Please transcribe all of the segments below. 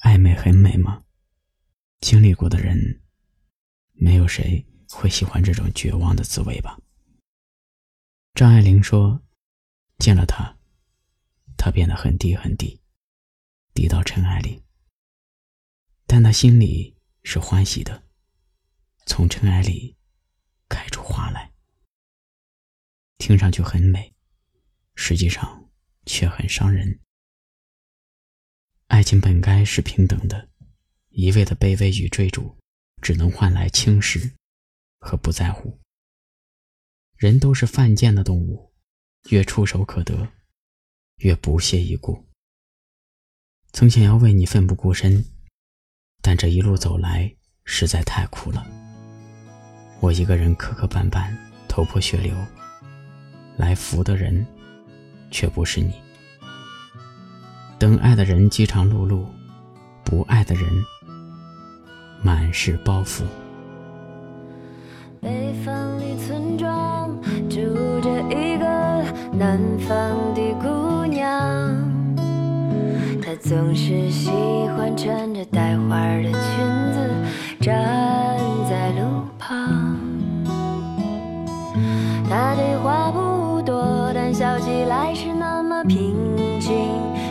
暧昧很美吗？经历过的人，没有谁会喜欢这种绝望的滋味吧。张爱玲说：“见了他，他变得很低很低，低到尘埃里。但他心里是欢喜的，从尘埃里开出花来。听上去很美，实际上却很伤人。爱情本该是平等的，一味的卑微与追逐，只能换来轻视和不在乎。”人都是犯贱的动物，越触手可得，越不屑一顾。曾想要为你奋不顾身，但这一路走来实在太苦了。我一个人磕磕绊绊，头破血流，来扶的人却不是你。等爱的人饥肠辘辘，不爱的人满是包袱。北方的村庄住着一个南方的姑娘，她总是喜欢穿着带花的裙子站在路旁。她的话不多，但笑起来是那么平静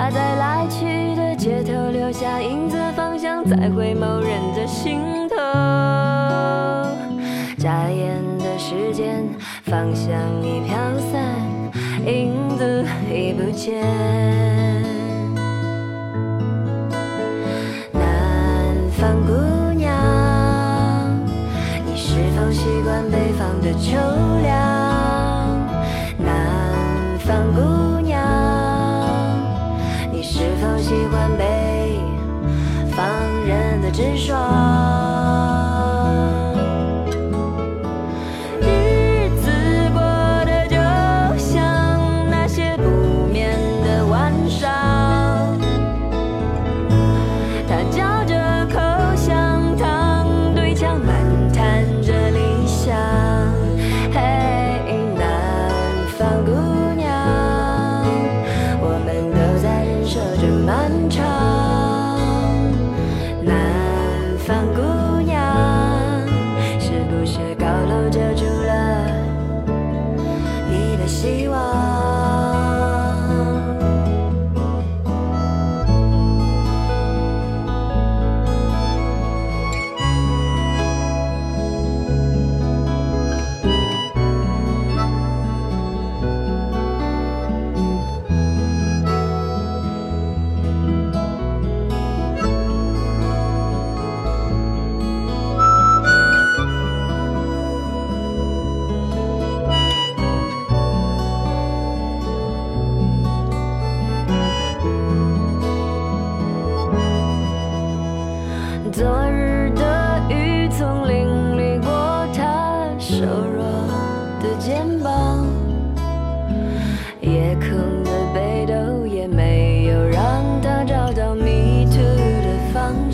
它在来去的街头留下影子，方向在回眸人的心头。眨眼的时间，方向已飘散，影子已不见。南方姑娘，你是否习惯北方的秋爽日子过的就像那些不眠的晚上，他嚼着口香糖，对墙漫谈着理想。嘿，南方姑娘。有些高楼遮住了你的希望。